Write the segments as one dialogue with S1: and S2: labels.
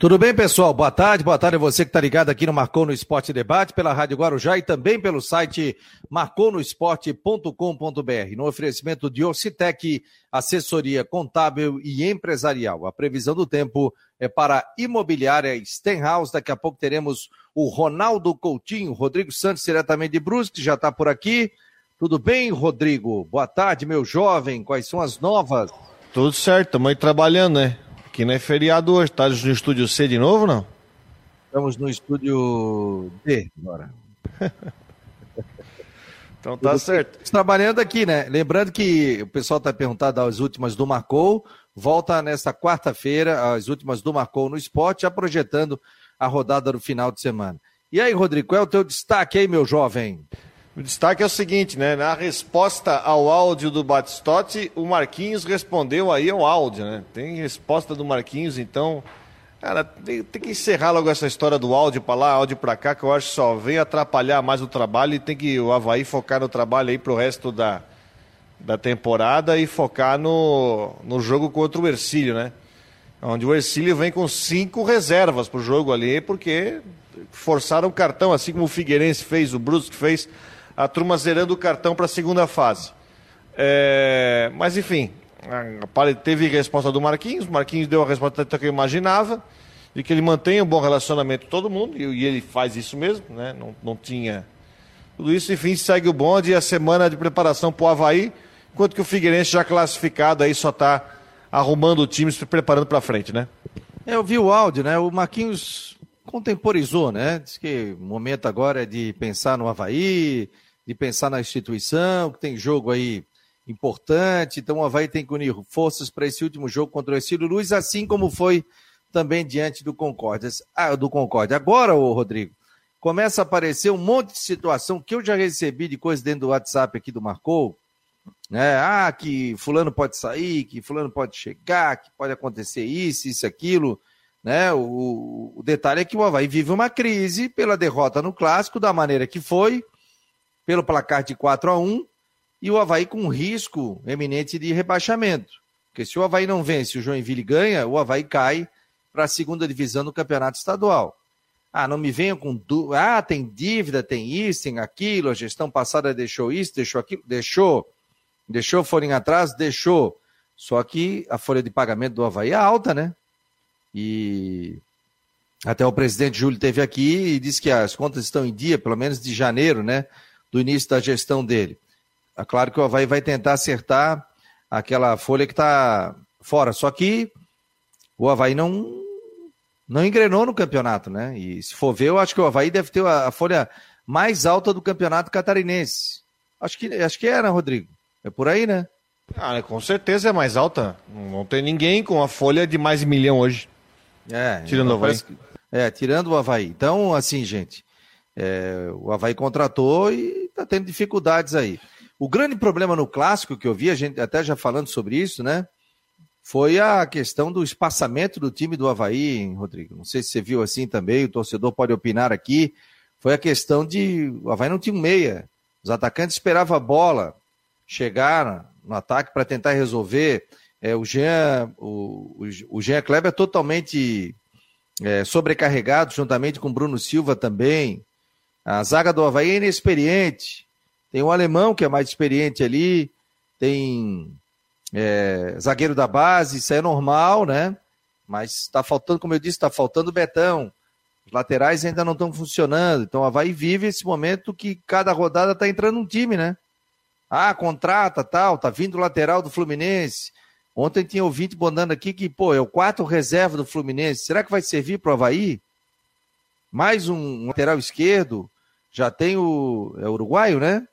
S1: Tudo bem, pessoal? Boa tarde, boa tarde a você que está ligado aqui no Marcou no Esporte Debate, pela Rádio Guarujá e também pelo site marconosport.com.br, no oferecimento de Orcitec, assessoria contábil e empresarial. A previsão do tempo é para imobiliária Stenhouse. Daqui a pouco teremos o Ronaldo Coutinho, Rodrigo Santos, diretamente de Brusque, já está por aqui. Tudo bem, Rodrigo? Boa tarde, meu jovem. Quais são as novas?
S2: Tudo certo, estamos aí trabalhando, né? Aqui não é feriado hoje. Tá no estúdio C de novo, não?
S1: Estamos no estúdio D agora.
S2: então tá Tudo certo.
S1: Trabalhando aqui, né? Lembrando que o pessoal está perguntando as últimas do Marcou. Volta nesta quarta-feira, as últimas do Marcou no esporte, já projetando a rodada do final de semana. E aí, Rodrigo, qual é o teu destaque aí, meu jovem?
S2: O destaque é o seguinte, né? Na resposta ao áudio do Batistotti, o Marquinhos respondeu aí ao áudio, né? Tem resposta do Marquinhos, então. Cara, tem, tem que encerrar logo essa história do áudio para lá, áudio para cá, que eu acho que só vem atrapalhar mais o trabalho e tem que o Havaí focar no trabalho aí pro resto da, da temporada e focar no, no jogo contra o Ercílio, né? Onde o Ercílio vem com cinco reservas pro jogo ali, porque forçaram o cartão, assim como o Figueirense fez, o Brusque fez a turma zerando o cartão para a segunda fase. É, mas enfim, teve resposta do Marquinhos, Marquinhos deu a resposta que eu imaginava, de que ele mantém um bom relacionamento com todo mundo, e, ele faz isso mesmo, né? não, não tinha tudo isso, enfim, segue o bonde e a semana de preparação para o Havaí, enquanto que o Figueirense já classificado aí só está arrumando o time, se preparando para frente, né?
S1: É, eu vi o áudio, né? O Marquinhos contemporizou, né? Diz que o momento agora é de pensar no Havaí, de pensar na instituição, que tem jogo aí importante, então o Havaí tem que unir forças para esse último jogo contra o Ercílio Luz, assim como foi também diante do Concórdia. Ah, do Concórdia. Agora, ô Rodrigo, começa a aparecer um monte de situação que eu já recebi de coisa dentro do WhatsApp aqui do Marcou, né? Ah, que fulano pode sair, que fulano pode chegar, que pode acontecer isso, isso, aquilo, né? O, o detalhe é que o Havaí vive uma crise pela derrota no clássico da maneira que foi, pelo placar de 4 a 1 e o Havaí com risco eminente de rebaixamento. Porque se o Havaí não vence, o Joinville ganha, o Havaí cai para a segunda divisão do campeonato estadual. Ah, não me venham com dúvida. Ah, tem dívida, tem isso, tem aquilo, a gestão passada deixou isso, deixou aquilo, deixou. Deixou forem atrás, deixou. Só que a folha de pagamento do Havaí é alta, né? E até o presidente Júlio teve aqui e disse que as contas estão em dia, pelo menos de janeiro, né? Do início da gestão dele. É claro que o Havaí vai tentar acertar aquela folha que está fora. Só que o Havaí não, não engrenou no campeonato, né? E se for ver, eu acho que o Havaí deve ter a, a folha mais alta do campeonato catarinense. Acho que, acho que era, é, né, Rodrigo. É por aí, né?
S2: Ah, com certeza é mais alta. Não tem ninguém com a folha de mais de milhão hoje.
S1: É, tirando o Havaí. É, tirando o Havaí. Então, assim, gente, é, o Havaí contratou e está tendo dificuldades aí. O grande problema no clássico que eu vi, a gente até já falando sobre isso, né? Foi a questão do espaçamento do time do Havaí, Rodrigo. Não sei se você viu assim também, o torcedor pode opinar aqui. Foi a questão de. O Havaí não tinha um meia. Os atacantes esperavam a bola chegar no ataque para tentar resolver. É, o Jean, o, o Jean Kleber é totalmente é, sobrecarregado, juntamente com o Bruno Silva também. A zaga do Havaí é inexperiente. Tem um alemão que é mais experiente ali, tem é, zagueiro da base, isso é normal, né? Mas está faltando, como eu disse, está faltando Betão. Os laterais ainda não estão funcionando. Então o Havaí vive esse momento que cada rodada está entrando um time, né? Ah, contrata, tal, tá vindo o lateral do Fluminense. Ontem tinha ouvinte bondando aqui que, pô, é o quarto reserva do Fluminense. Será que vai servir para o Havaí? Mais um lateral esquerdo. Já tem o. É uruguaio, né?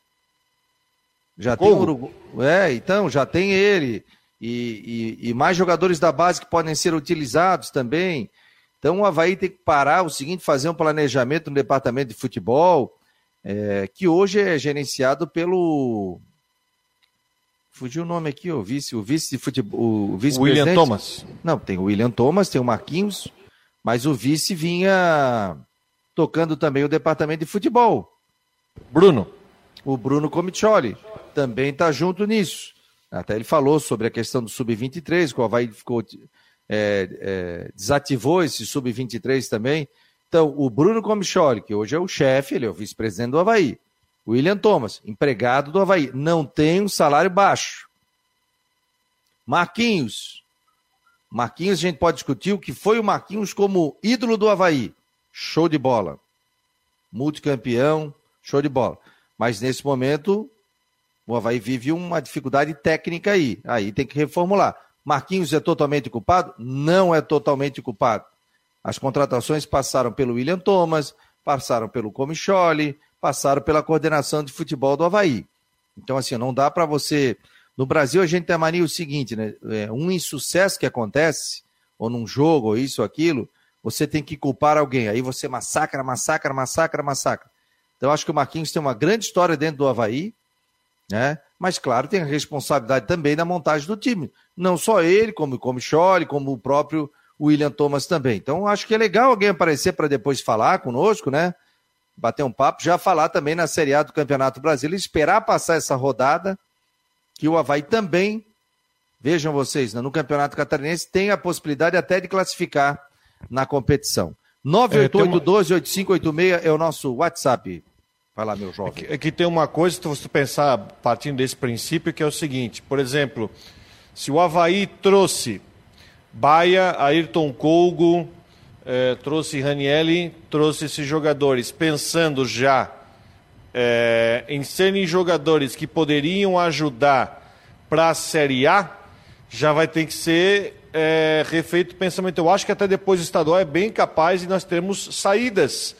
S1: Já Como? tem o Urugu... É, então, já tem ele. E, e, e, mais jogadores da base que podem ser utilizados também. Então o Havaí tem que parar o seguinte, fazer um planejamento no departamento de futebol, é, que hoje é gerenciado pelo. Fugiu o nome aqui, o vice, o vice de futebol. O vice
S2: William Thomas.
S1: Não, tem o William Thomas, tem o Marquinhos, mas o vice vinha tocando também o departamento de futebol.
S2: Bruno.
S1: O Bruno Comicioli também está junto nisso. Até ele falou sobre a questão do Sub-23, que o Havaí ficou é, é, desativou esse sub-23 também. Então, o Bruno Comicholi, que hoje é o chefe, ele é o vice-presidente do Havaí. William Thomas, empregado do Havaí, não tem um salário baixo. Marquinhos. Marquinhos, a gente pode discutir o que foi o Marquinhos como ídolo do Havaí. Show de bola. Multicampeão, show de bola. Mas nesse momento, o Havaí vive uma dificuldade técnica aí. Aí tem que reformular. Marquinhos é totalmente culpado? Não é totalmente culpado. As contratações passaram pelo William Thomas, passaram pelo Comicholi, passaram pela coordenação de futebol do Havaí. Então, assim, não dá para você. No Brasil, a gente tem a mania o seguinte, né? É, um insucesso que acontece, ou num jogo, ou isso ou aquilo, você tem que culpar alguém. Aí você massacra, massacra, massacra, massacra. Então, acho que o Marquinhos tem uma grande história dentro do Havaí, né? Mas, claro, tem a responsabilidade também da montagem do time. Não só ele, como o Comicholi, como o próprio William Thomas também. Então, acho que é legal alguém aparecer para depois falar conosco, né? Bater um papo, já falar também na Série A do Campeonato Brasileiro, esperar passar essa rodada, que o Havaí também, vejam vocês, né, no Campeonato Catarinense tem a possibilidade até de classificar na competição. 988-12-8586 é, é o nosso WhatsApp. Vai lá, meu jovem.
S2: É que, é que tem uma coisa, se você pensar partindo desse princípio, que é o seguinte: por exemplo, se o Havaí trouxe Baia, Ayrton Colgo, eh, trouxe Ranielli, trouxe esses jogadores, pensando já eh, em serem jogadores que poderiam ajudar para a Série A, já vai ter que ser é, refeito o pensamento. Eu acho que até depois o estadual é bem capaz e nós temos saídas.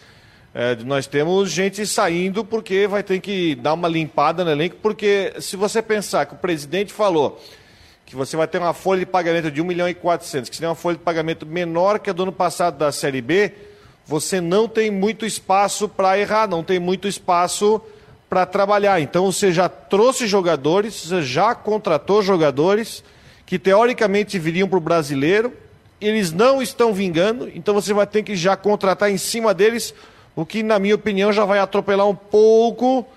S2: É, nós temos gente saindo porque vai ter que dar uma limpada no elenco, porque se você pensar que o presidente falou que você vai ter uma folha de pagamento de 1 milhão e 400, que seria uma folha de pagamento menor que a do ano passado da Série B, você não tem muito espaço para errar, não tem muito espaço para trabalhar. Então você já trouxe jogadores, você já contratou jogadores, que teoricamente viriam para o brasileiro, eles não estão vingando, então você vai ter que já contratar em cima deles, o que, na minha opinião, já vai atropelar um pouco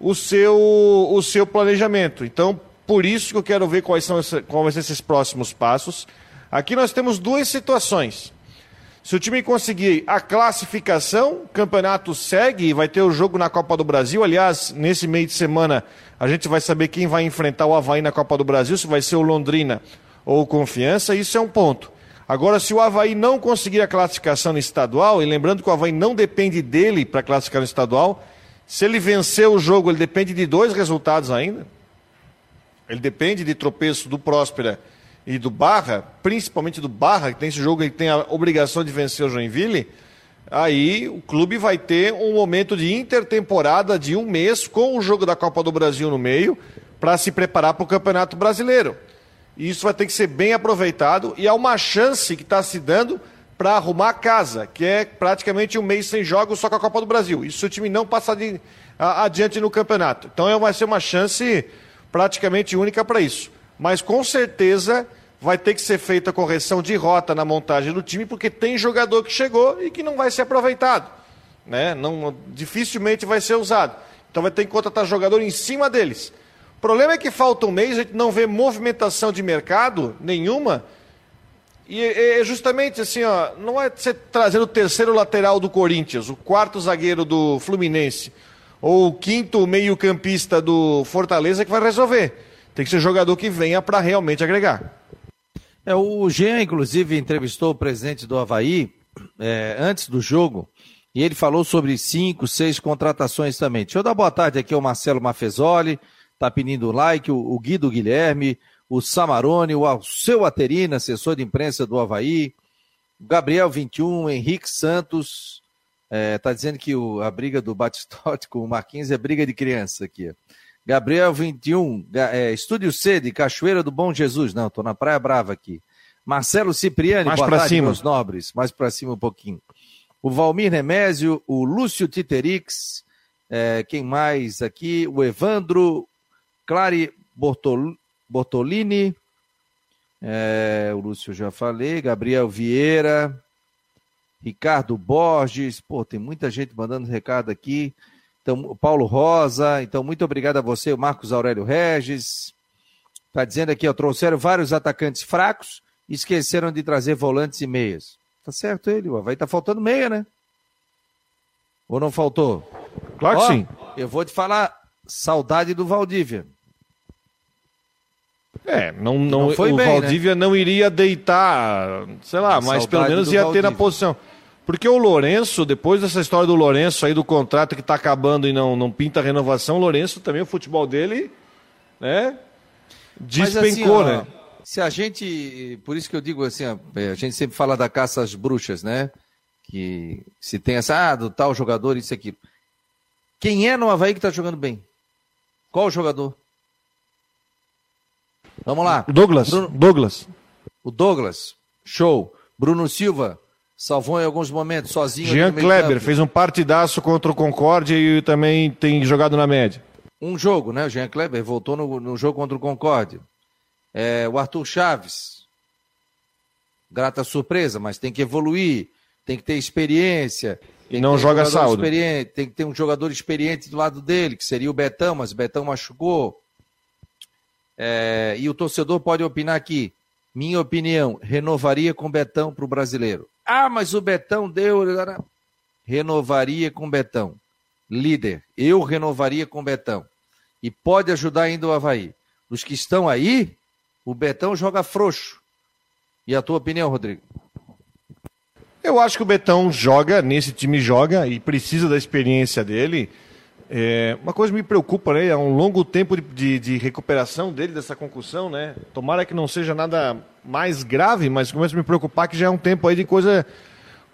S2: o seu, o seu planejamento. Então, por isso que eu quero ver quais são quais esses próximos passos. Aqui nós temos duas situações. Se o time conseguir a classificação, o campeonato segue e vai ter o jogo na Copa do Brasil. Aliás, nesse meio de semana a gente vai saber quem vai enfrentar o Havaí na Copa do Brasil, se vai ser o Londrina ou o Confiança, isso é um ponto. Agora, se o Havaí não conseguir a classificação no estadual, e lembrando que o Havaí não depende dele para classificar no estadual, se ele vencer o jogo, ele depende de dois resultados ainda. Ele depende de tropeço do Próspera e do Barra, principalmente do Barra, que tem esse jogo, ele tem a obrigação de vencer o Joinville, aí o clube vai ter um momento de intertemporada de um mês com o jogo da Copa do Brasil no meio para se preparar para o Campeonato Brasileiro. E isso vai ter que ser bem aproveitado e é uma chance que está se dando para arrumar a casa, que é praticamente um mês sem jogos só com a Copa do Brasil. Isso o time não passar de, a, adiante no campeonato. Então é, vai ser uma chance praticamente única para isso mas com certeza vai ter que ser feita a correção de rota na montagem do time, porque tem jogador que chegou e que não vai ser aproveitado. Né? Não, dificilmente vai ser usado. Então vai ter que contratar jogador em cima deles. O problema é que falta um mês, a gente não vê movimentação de mercado nenhuma. E é, é justamente assim, ó, não é você trazendo o terceiro lateral do Corinthians, o quarto zagueiro do Fluminense, ou o quinto meio-campista do Fortaleza que vai resolver. Tem que ser jogador que venha para realmente agregar.
S1: É, o Jean, inclusive, entrevistou o presidente do Havaí é, antes do jogo e ele falou sobre cinco, seis contratações também. Deixa eu dar boa tarde aqui ao Marcelo Mafezoli, tá pedindo like, o, o Guido Guilherme, o Samarone, o seu Aterina, assessor de imprensa do Havaí, Gabriel 21, Henrique Santos, é, tá dizendo que o, a briga do Batistote com o Marquinhos é briga de criança aqui. Gabriel 21, é, Estúdio C de Cachoeira do Bom Jesus. Não, tô na Praia Brava aqui. Marcelo Cipriani,
S2: mais para cima.
S1: meus nobres. Mais para cima um pouquinho. O Valmir Nemésio, o Lúcio Titerix, é, quem mais aqui? O Evandro Clari Bortol, Bortolini, é, o Lúcio já falei, Gabriel Vieira, Ricardo Borges, pô, tem muita gente mandando recado aqui. Então, o Paulo Rosa, então muito obrigado a você, o Marcos Aurélio Regis. Está dizendo aqui, ó, trouxeram vários atacantes fracos esqueceram de trazer volantes e meias. Tá certo ele, o Havaí tá faltando meia, né? Ou não faltou?
S2: Claro que sim.
S1: Eu vou te falar, saudade do Valdívia.
S2: É, não, não, não o bem, Valdívia né? não iria deitar, sei lá, mas pelo menos ia Valdívia. ter na posição. Porque o Lourenço, depois dessa história do Lourenço aí do contrato que está acabando e não, não pinta a renovação, o Lourenço também, o futebol dele, né? Despencou, assim, ó, né?
S1: Se a gente. Por isso que eu digo assim, ó, é, a gente sempre fala da caça às bruxas, né? Que se tem essa, ah, do tal jogador, isso aqui. Quem é no Havaí que está jogando bem? Qual o jogador? Vamos lá.
S2: Douglas. Bruno... Douglas.
S1: O Douglas. Show. Bruno Silva. Salvou em alguns momentos, sozinho.
S2: Jean Kleber fez um partidaço contra o Concórdia e também tem jogado na média.
S1: Um jogo, né? O Jean Kleber voltou no, no jogo contra o Concórdia. É, o Arthur Chaves. Grata surpresa, mas tem que evoluir, tem que ter experiência.
S2: E não joga saldo.
S1: Tem que ter um jogador experiente do lado dele, que seria o Betão, mas o Betão machucou. É, e o torcedor pode opinar aqui. Minha opinião, renovaria com o Betão para o brasileiro. Ah, mas o Betão deu. Renovaria com Betão. Líder, eu renovaria com Betão. E pode ajudar ainda o Havaí. Os que estão aí, o Betão joga frouxo. E a tua opinião, Rodrigo?
S2: Eu acho que o Betão joga, nesse time joga e precisa da experiência dele. É, uma coisa me preocupa, né? É um longo tempo de, de, de, recuperação dele dessa concussão, né? Tomara que não seja nada mais grave, mas começa a me preocupar que já é um tempo aí de coisa,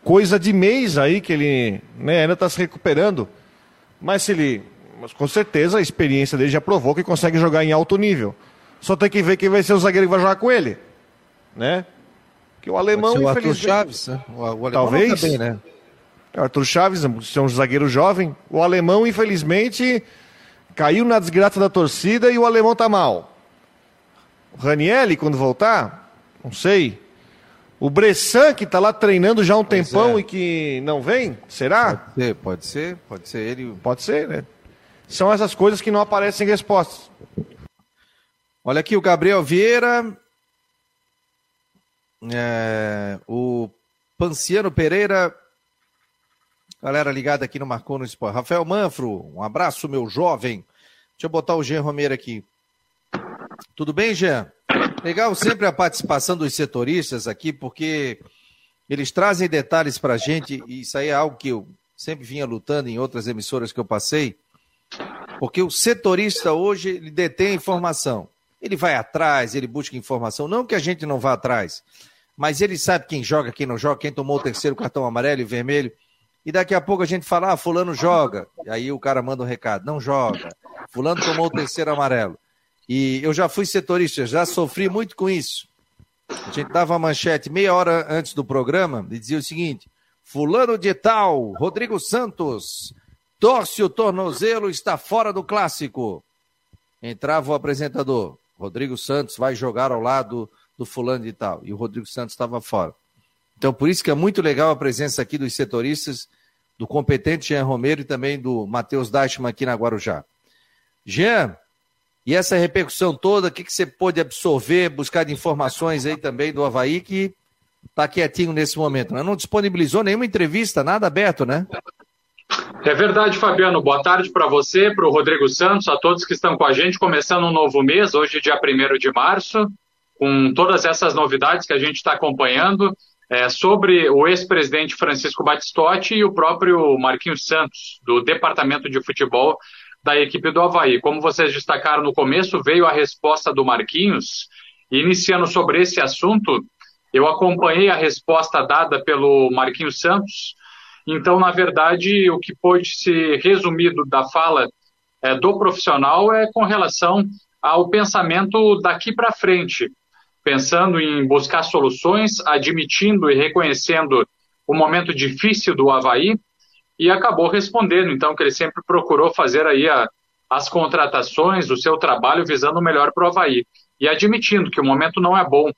S2: coisa de mês aí que ele né, ainda está se recuperando. Mas se ele, mas com certeza a experiência dele já provou que consegue jogar em alto nível. Só tem que ver quem vai ser o zagueiro que vai jogar com ele, né? Que o alemão,
S1: o Arthur Chaves, né? o, o alemão
S2: talvez. Tá bem, né? É, Arthur Chaves, é um zagueiro jovem. O alemão, infelizmente, caiu na desgraça da torcida e o alemão tá mal. O Ranielli, quando voltar, não sei. O Bressan, que tá lá treinando já há um pois tempão é. e que não vem, será?
S1: Pode ser, pode ser, pode ser ele.
S2: Pode ser, né? São essas coisas que não aparecem em respostas.
S1: Olha aqui o Gabriel Vieira. É, o Panciano Pereira Galera ligada aqui no Marcou no Esporte. Rafael Manfro, um abraço, meu jovem. Deixa eu botar o Jean Romero aqui. Tudo bem, Jean? Legal sempre a participação dos setoristas aqui, porque eles trazem detalhes para a gente, e isso aí é algo que eu sempre vinha lutando em outras emissoras que eu passei, porque o setorista hoje ele detém informação. Ele vai atrás, ele busca informação. Não que a gente não vá atrás, mas ele sabe quem joga, quem não joga, quem tomou o terceiro cartão amarelo e vermelho e daqui a pouco a gente fala, ah, fulano joga. E aí o cara manda um recado, não joga. Fulano tomou o terceiro amarelo. E eu já fui setorista, já sofri muito com isso. A gente dava manchete meia hora antes do programa e dizia o seguinte: Fulano de tal, Rodrigo Santos, torce o tornozelo, está fora do clássico. Entrava o apresentador, Rodrigo Santos vai jogar ao lado do fulano de tal. E o Rodrigo Santos estava fora. Então, por isso que é muito legal a presença aqui dos setoristas, do competente Jean Romero e também do Matheus Dashman aqui na Guarujá. Jean, e essa repercussão toda, o que, que você pôde absorver, buscar de informações aí também do Havaí, que está quietinho nesse momento, né? Não disponibilizou nenhuma entrevista, nada aberto, né?
S3: É verdade, Fabiano. Boa tarde para você, para o Rodrigo Santos, a todos que estão com a gente, começando um novo mês, hoje, dia 1 de março, com todas essas novidades que a gente está acompanhando é, sobre o ex-presidente Francisco Batistotti e o próprio Marquinhos Santos, do Departamento de Futebol da equipe do Havaí. Como vocês destacaram no começo, veio a resposta do Marquinhos. Iniciando sobre esse assunto, eu acompanhei a resposta dada pelo Marquinhos Santos. Então, na verdade, o que pode ser resumido da fala é, do profissional é com relação ao pensamento daqui para frente pensando em buscar soluções, admitindo e reconhecendo o momento difícil do Havaí e acabou respondendo, então, que ele sempre procurou fazer aí a, as contratações, o seu trabalho visando o melhor para o Havaí e admitindo que o momento não é bom,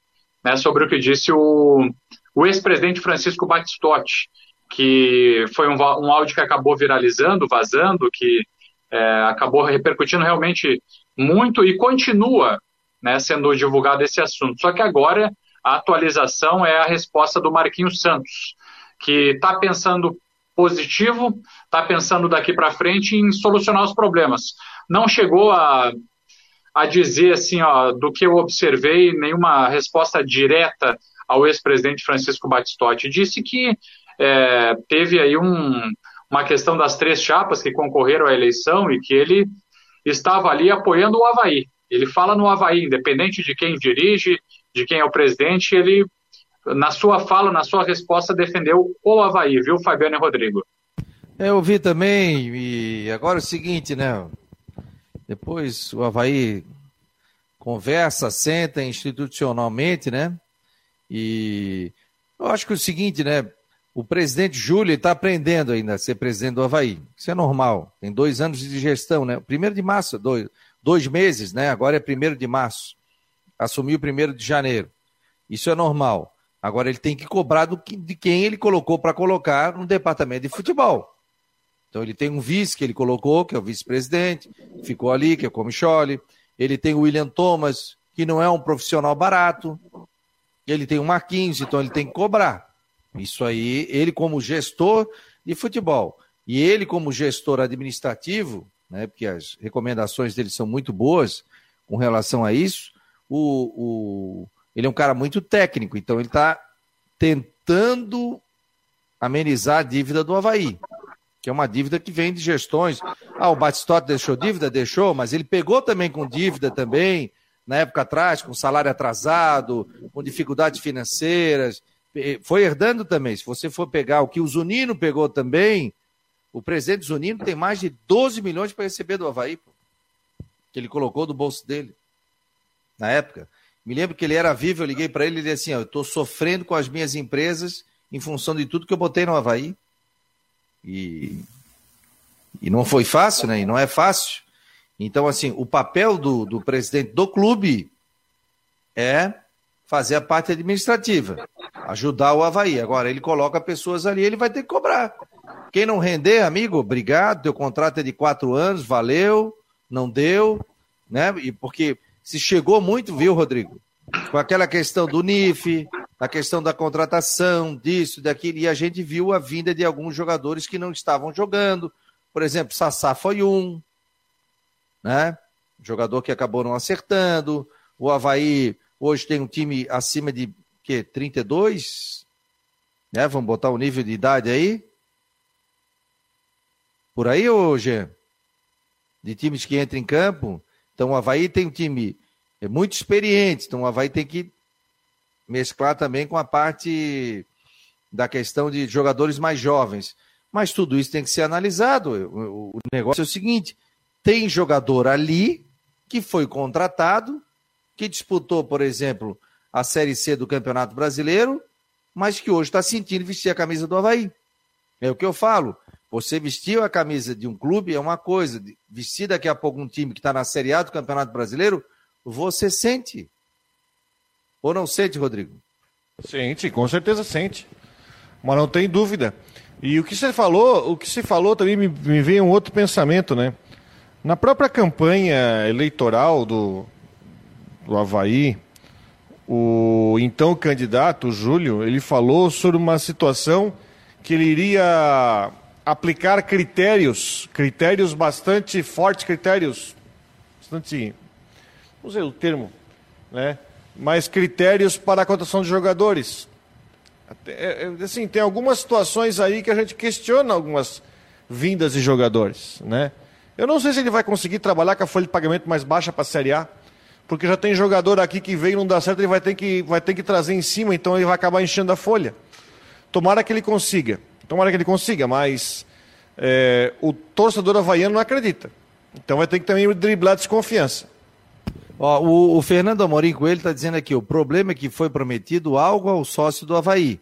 S3: né, sobre o que disse o, o ex-presidente Francisco Batistotti, que foi um, um áudio que acabou viralizando, vazando, que é, acabou repercutindo realmente muito e continua né, sendo divulgado esse assunto. Só que agora a atualização é a resposta do Marquinhos Santos, que está pensando positivo, está pensando daqui para frente em solucionar os problemas. Não chegou a, a dizer assim, ó, do que eu observei, nenhuma resposta direta ao ex-presidente Francisco Batistotti. Disse que é, teve aí um, uma questão das três chapas que concorreram à eleição e que ele estava ali apoiando o Havaí. Ele fala no Havaí, independente de quem dirige, de quem é o presidente, ele, na sua fala, na sua resposta, defendeu o Havaí, viu, Fabiano e Rodrigo?
S1: Eu vi também, e agora é o seguinte, né? Depois o Havaí conversa, senta institucionalmente, né? E eu acho que é o seguinte, né? O presidente Júlio está aprendendo ainda a ser presidente do Havaí. Isso é normal. Tem dois anos de gestão, né? Primeiro de março, dois, dois meses, né? Agora é primeiro de março. Assumiu primeiro de janeiro. Isso é normal. Agora ele tem que cobrar do que, de quem ele colocou para colocar no departamento de futebol. Então ele tem um vice que ele colocou, que é o vice-presidente, ficou ali, que é o Comicholi. Ele tem o William Thomas, que não é um profissional barato. Ele tem o Marquinhos, então ele tem que cobrar. Isso aí, ele como gestor de futebol e ele como gestor administrativo, né, porque as recomendações dele são muito boas com relação a isso, o, o ele é um cara muito técnico, então ele está tentando amenizar a dívida do Havaí, que é uma dívida que vem de gestões. Ah, o Batistotti deixou dívida? Deixou, mas ele pegou também com dívida também, na época atrás, com salário atrasado, com dificuldades financeiras foi herdando também. Se você for pegar o que o Zunino pegou também, o presidente Zunino tem mais de 12 milhões para receber do Havaí, que ele colocou do bolso dele, na época. Me lembro que ele era vivo, eu liguei para ele e disse assim: eu estou sofrendo com as minhas empresas em função de tudo que eu botei no Havaí. E, e não foi fácil, né? E não é fácil. Então, assim, o papel do, do presidente do clube é fazer a parte administrativa, ajudar o Havaí. Agora, ele coloca pessoas ali, ele vai ter que cobrar. Quem não render, amigo, obrigado, teu contrato é de quatro anos, valeu, não deu, né? E porque se chegou muito, viu, Rodrigo? Com aquela questão do NIF, a questão da contratação, disso, daquilo, e a gente viu a vinda de alguns jogadores que não estavam jogando. Por exemplo, Sassá foi um, né? Jogador que acabou não acertando. O Havaí Hoje tem um time acima de que 32, né? Vamos botar o nível de idade aí? Por aí hoje de times que entram em campo. Então o Havaí tem um time é muito experiente, então o Havaí tem que mesclar também com a parte da questão de jogadores mais jovens. Mas tudo isso tem que ser analisado. O negócio é o seguinte: tem jogador ali que foi contratado que disputou, por exemplo, a Série C do Campeonato Brasileiro, mas que hoje está sentindo vestir a camisa do Havaí. É o que eu falo. Você vestiu a camisa de um clube é uma coisa, vestir daqui a pouco um time que está na Série A do Campeonato Brasileiro, você sente. Ou não sente, Rodrigo?
S2: Sente, com certeza sente. Mas não tem dúvida. E o que você falou, o que você falou também me, me veio um outro pensamento, né? Na própria campanha eleitoral do, do Havaí, o então candidato, o Júlio, ele falou sobre uma situação que ele iria aplicar critérios, critérios bastante fortes, critérios bastante, não sei o termo, né? Mas critérios para a contratação de jogadores. É, é, assim, tem algumas situações aí que a gente questiona algumas vindas de jogadores, né? Eu não sei se ele vai conseguir trabalhar com a folha de pagamento mais baixa para a Série A porque já tem jogador aqui que veio e não dá certo, ele vai ter, que, vai ter que trazer em cima, então ele vai acabar enchendo a folha. Tomara que ele consiga, tomara que ele consiga, mas é, o torcedor havaiano não acredita. Então vai ter que também driblar desconfiança.
S1: Ó, o, o, Fernando Amorim Coelho está dizendo aqui: o problema é que foi prometido algo ao sócio do Havaí.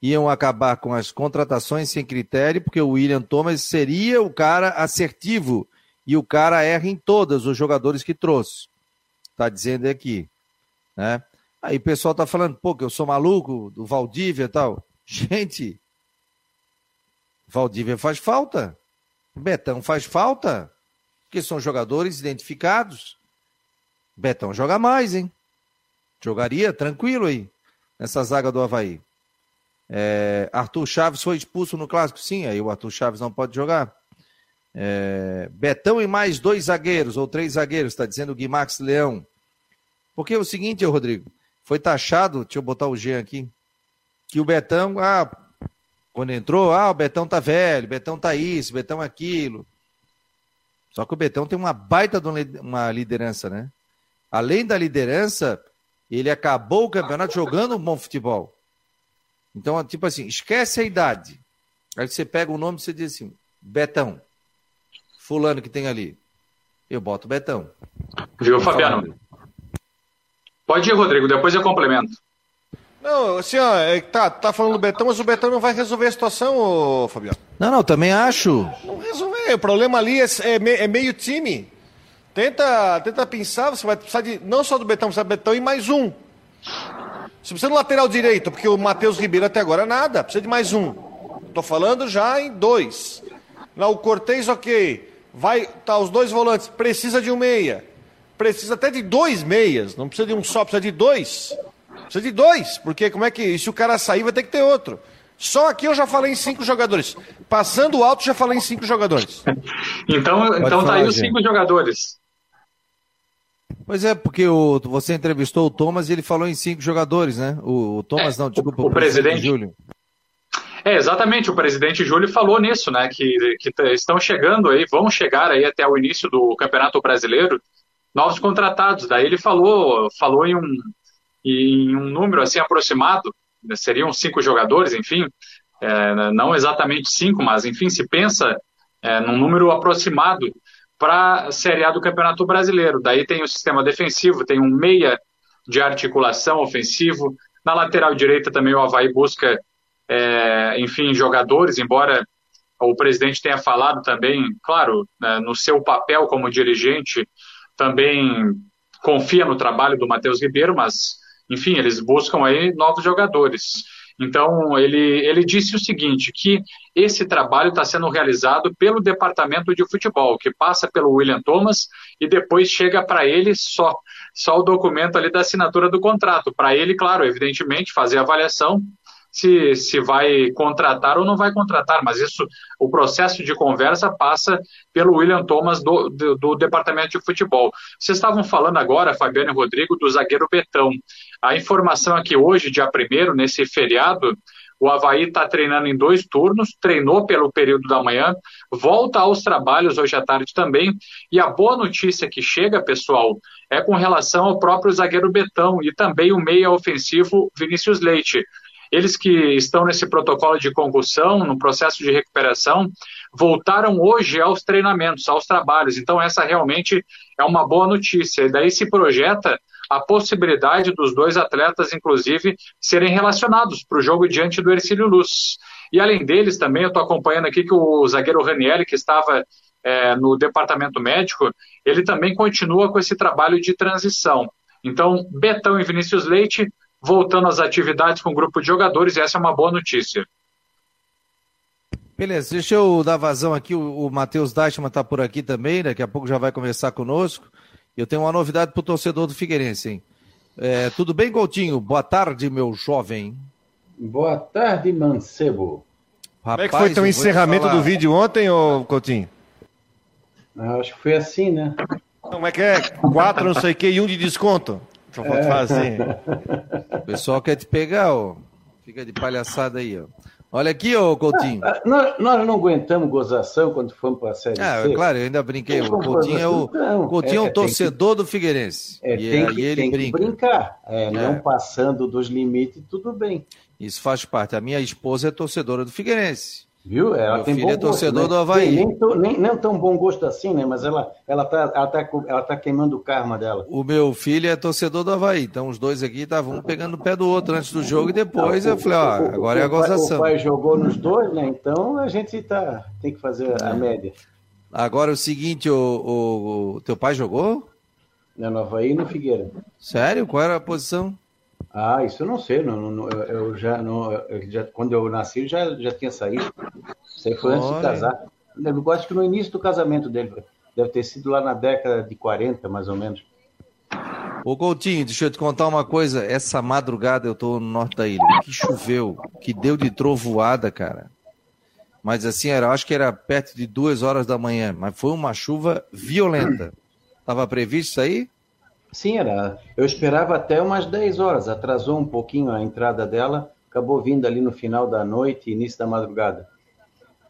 S1: Iam acabar com as contratações sem critério, porque o William Thomas seria o cara assertivo e o cara erra em todas os jogadores que trouxe está dizendo aqui. Né? Aí o pessoal está falando, pô, que eu sou maluco, do Valdívia e tal. Gente, Valdívia faz falta. Betão faz falta. Porque são jogadores identificados. Betão joga mais, hein? Jogaria tranquilo aí. nessa zaga do Havaí. É, Arthur Chaves foi expulso no clássico? Sim, aí o Arthur Chaves não pode jogar. É, Betão e mais dois zagueiros, ou três zagueiros, está dizendo o Guimax Leão. Porque é o seguinte, Rodrigo, foi taxado, deixa eu botar o G aqui, que o Betão, ah, quando entrou, ah, o Betão tá velho, o Betão tá isso, o Betão aquilo. Só que o Betão tem uma baita de uma liderança, né? Além da liderança, ele acabou o campeonato jogando um bom futebol. Então, tipo assim, esquece a idade. Aí você pega o nome e você diz assim, Betão. Fulano que tem ali. Eu boto Betão.
S3: Viu, Fabiano? Pode ir, Rodrigo, depois eu complemento.
S2: Não, assim, ó, é, tá, tá falando do Betão, mas o Betão não vai resolver a situação, ô, Fabiano.
S1: Não, não, também acho.
S2: Não resolver. O problema ali é, é, é meio time. Tenta, tenta pensar, você vai precisar de não só do Betão, você vai Betão e mais um. Você precisa do lateral direito, porque o Matheus Ribeiro até agora nada, precisa de mais um. Tô falando já em dois. Não, o Cortez, ok. Vai, tá, os dois volantes, precisa de um meia. Precisa até de dois meias, não precisa de um só, precisa de dois. Precisa de dois, porque como é que. Se o cara sair, vai ter que ter outro. Só aqui eu já falei em cinco jogadores. Passando alto, já falei em cinco jogadores.
S3: então, então tá aí os cinco jogadores.
S1: Pois é, porque o, você entrevistou o Thomas e ele falou em cinco jogadores, né? O, o Thomas, é, não, desculpa,
S3: o, o presidente, presidente Júlio. É, exatamente, o presidente Júlio falou nisso, né? Que, que estão chegando aí, vão chegar aí até o início do Campeonato Brasileiro novos contratados. Daí ele falou, falou em um, em um número assim aproximado, né, seriam cinco jogadores, enfim, é, não exatamente cinco, mas enfim, se pensa é, num número aproximado para a Série A do Campeonato Brasileiro. Daí tem o sistema defensivo, tem um meia de articulação ofensivo. Na lateral direita também o Havaí busca, é, enfim, jogadores, embora o presidente tenha falado também, claro, né, no seu papel como dirigente, também confia no trabalho do Matheus Ribeiro, mas, enfim, eles buscam aí novos jogadores. Então, ele, ele disse o seguinte, que esse trabalho está sendo realizado pelo departamento de futebol, que passa pelo William Thomas e depois chega para ele só, só o documento ali da assinatura do contrato. Para ele, claro, evidentemente, fazer avaliação se, se vai contratar ou não vai contratar, mas isso, o processo de conversa passa pelo William Thomas do, do, do Departamento de Futebol. Vocês estavam falando agora, Fabiano e Rodrigo, do zagueiro Betão. A informação é que hoje, dia 1 nesse feriado, o Havaí está treinando em dois turnos, treinou pelo período da manhã, volta aos trabalhos hoje à tarde também. E a boa notícia que chega, pessoal, é com relação ao próprio zagueiro Betão e também o meia ofensivo Vinícius Leite. Eles que estão nesse protocolo de concussão, no processo de recuperação, voltaram hoje aos treinamentos, aos trabalhos. Então, essa realmente é uma boa notícia. E daí se projeta a possibilidade dos dois atletas, inclusive, serem relacionados para o jogo diante do Ercílio Luz. E além deles, também eu estou acompanhando aqui que o zagueiro Ranieri, que estava é, no departamento médico, ele também continua com esse trabalho de transição. Então, Betão e Vinícius Leite voltando às atividades com o grupo de jogadores, e essa é uma boa notícia.
S1: Beleza, deixa eu dar vazão aqui. O, o Matheus Deichmann está por aqui também, daqui a pouco já vai conversar conosco. Eu tenho uma novidade para o torcedor do Figueirense, hein? É, tudo bem, Coutinho? Boa tarde, meu jovem.
S4: Boa tarde, mancebo.
S2: Rapaz, Como é que foi teu encerramento do vídeo ontem, ô Coutinho?
S4: Ah, acho que foi assim, né?
S2: Como é que é? Quatro não sei o que e um de desconto? Só pode é. fazer.
S1: O pessoal quer te pegar, ó. Fica de palhaçada aí, ó. Olha aqui, ô Coutinho. Ah,
S4: nós, nós, não aguentamos gozação quando fomos para a Série
S1: ah, C. claro, eu ainda brinquei. O Coutinho é o, não, Coutinho é, é, torcedor que, do Figueirense.
S4: É, e tem que, ele tem brinca. que brincar. É, não é. passando dos limites, tudo bem.
S1: Isso faz parte. A minha esposa é torcedora do Figueirense.
S4: Viu? Ela
S1: Meu
S4: tem
S1: filho
S4: bom
S1: é torcedor gosto, né? do Havaí.
S4: nem, nem, nem, tão bom gosto assim, né? Mas ela, ela, tá, ela, tá, ela tá queimando o karma dela.
S1: O meu filho é torcedor do Havaí. Então os dois aqui estavam um pegando o pé do outro antes do jogo e depois eu falei, ó, agora é a gozação.
S4: O pai jogou nos dois, né? Então a gente tá, tem que fazer a é. média.
S1: Agora o seguinte, o, o, o teu pai jogou?
S4: No Havaí e no Figueira.
S1: Sério? Qual era a posição?
S4: Ah, isso eu não sei. Não, não, eu já, não, eu já, quando eu nasci, já, já tinha saído. Isso aí foi antes de casar. Eu acho que no início do casamento dele. Deve ter sido lá na década de 40, mais ou menos.
S1: Ô Coutinho, deixa eu te contar uma coisa. Essa madrugada eu tô no norte da ilha. Que choveu, que deu de trovoada, cara. Mas assim, era, acho que era perto de duas horas da manhã. Mas foi uma chuva violenta. Tava previsto isso aí?
S4: Sim, era. Eu esperava até umas 10 horas. Atrasou um pouquinho a entrada dela. Acabou vindo ali no final da noite, início da madrugada.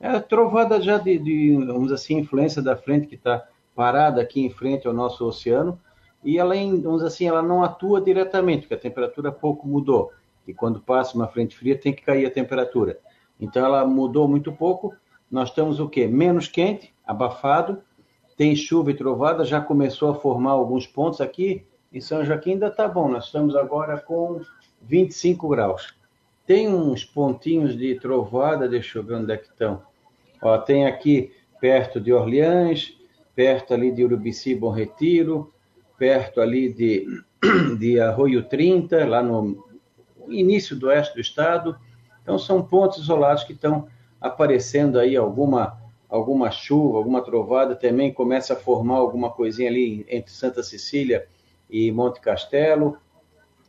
S4: É trovada já de, de vamos assim, influência da frente que está parada aqui em frente ao nosso oceano e além, vamos assim, ela não atua diretamente, porque a temperatura pouco mudou. E quando passa uma frente fria, tem que cair a temperatura. Então ela mudou muito pouco. Nós estamos o quê? Menos quente, abafado, tem chuva e trovada, já começou a formar alguns pontos aqui. Em São Joaquim ainda está bom, nós estamos agora com 25 graus. Tem uns pontinhos de trovada, deixa eu ver onde é que estão. Ó, tem aqui perto de Orleans, perto ali de Urubici, Bom Retiro, perto ali de, de Arroio 30, lá no início do oeste do estado. Então, são pontos isolados que estão aparecendo aí alguma, alguma chuva, alguma trovada, também começa a formar alguma coisinha ali entre Santa Cecília e Monte Castelo.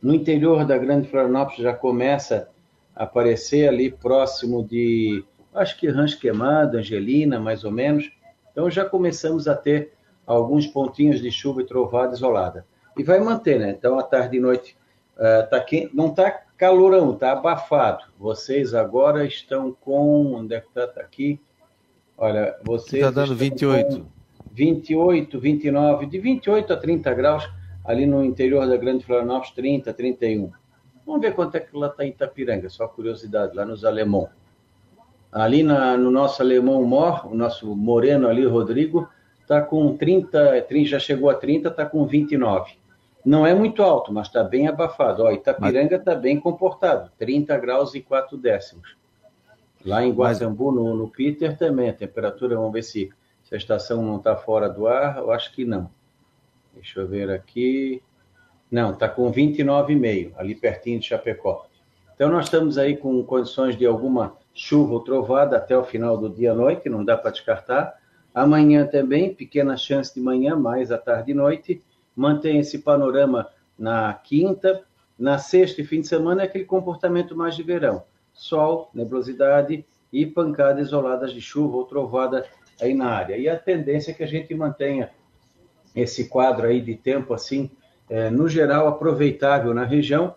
S4: No interior da Grande Florianópolis já começa a aparecer ali próximo de, acho que Rancho Queimado, Angelina, mais ou menos. Então já começamos a ter alguns pontinhos de chuva e trovada isolada. E vai manter, né? Então, à tarde e noite uh, tá quente, não está calorão, está abafado. Vocês agora estão com. Onde é que está? Tá aqui. Olha, vocês.
S1: Está dando 28.
S4: 28, 29, de 28 a 30 graus, ali no interior da Grande Florianópolis, 30, 31. Vamos ver quanto é que lá está em Itapiranga, só curiosidade, lá nos Alemão. Ali na, no nosso Alemão Mor, o nosso moreno ali, Rodrigo, está com 30, 30, já chegou a 30, está com 29. Não é muito alto, mas está bem abafado. Ó, Itapiranga está bem comportado, 30 graus e 4 décimos. Lá em Guatambu, no, no Peter, também a temperatura, vamos ver se, se a estação não está fora do ar, eu acho que não. Deixa eu ver aqui. Não, está com 29,5, ali pertinho de Chapecó. Então, nós estamos aí com condições de alguma chuva ou trovada até o final do dia à noite, não dá para descartar. Amanhã também, pequena chance de manhã, mais à tarde e noite. Mantém esse panorama na quinta. Na sexta e fim de semana é aquele comportamento mais de verão. Sol, nebulosidade e pancadas isoladas de chuva ou trovada aí na área. E a tendência é que a gente mantenha esse quadro aí de tempo assim, é, no geral, aproveitável na região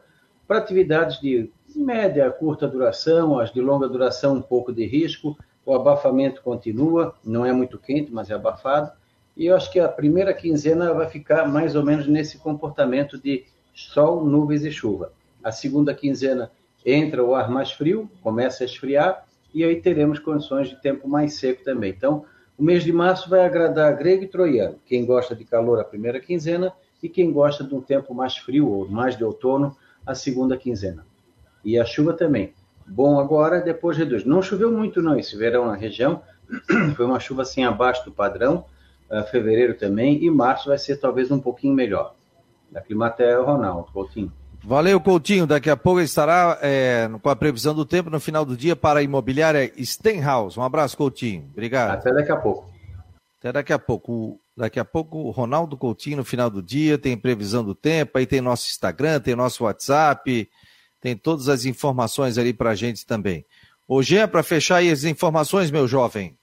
S4: para atividades de média, curta duração, as de longa duração, um pouco de risco, o abafamento continua, não é muito quente, mas é abafado. E eu acho que a primeira quinzena vai ficar mais ou menos nesse comportamento de sol, nuvens e chuva. A segunda quinzena entra o ar mais frio, começa a esfriar, e aí teremos condições de tempo mais seco também. Então, o mês de março vai agradar grego e troiano. Quem gosta de calor, a primeira quinzena, e quem gosta de um tempo mais frio, ou mais de outono, a segunda quinzena. E a chuva também bom agora, depois reduz. Não choveu muito não esse verão na região, foi uma chuva assim abaixo do padrão, uh, fevereiro também, e março vai ser talvez um pouquinho melhor. Da Climatel, Ronaldo, Coutinho.
S1: Valeu, Coutinho. Daqui a pouco estará é, com a previsão do tempo no final do dia para a imobiliária Stenhouse. Um abraço, Coutinho. Obrigado.
S4: Até daqui a pouco.
S1: Até daqui a pouco. Daqui a pouco, o Ronaldo Coutinho no final do dia tem previsão do tempo, aí tem nosso Instagram, tem nosso WhatsApp, tem todas as informações ali para a gente também. Ô Jean, para fechar aí as informações, meu jovem.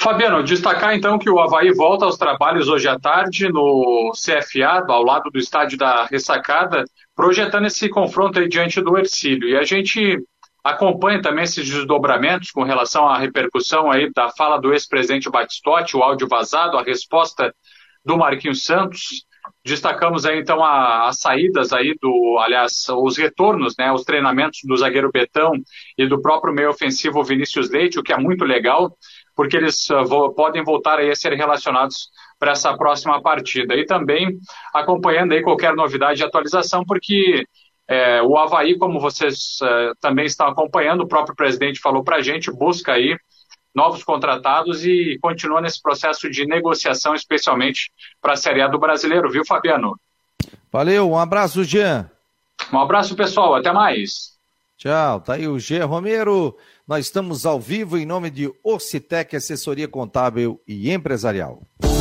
S3: Fabiano, destacar então que o Havaí volta aos trabalhos hoje à tarde no CFA, ao lado do estádio da Ressacada, projetando esse confronto aí diante do Ercílio. E a gente acompanha também esses desdobramentos com relação à repercussão aí da fala do ex-presidente Batistotti, o áudio vazado, a resposta do Marquinhos Santos. Destacamos aí então as saídas aí do, aliás, os retornos, né, os treinamentos do zagueiro Betão e do próprio meio ofensivo Vinícius Leite, o que é muito legal, porque eles uh, podem voltar aí a ser relacionados para essa próxima partida. E também acompanhando aí qualquer novidade e atualização, porque é, o Havaí, como vocês uh, também estão acompanhando, o próprio presidente falou para a gente, busca aí novos contratados e continua nesse processo de negociação, especialmente para a Série A do Brasileiro, viu, Fabiano?
S1: Valeu, um abraço, Jean.
S3: Um abraço, pessoal, até mais.
S1: Tchau, tá aí o Jean Romero. Nós estamos ao vivo em nome de Orcitec, assessoria contábil e empresarial.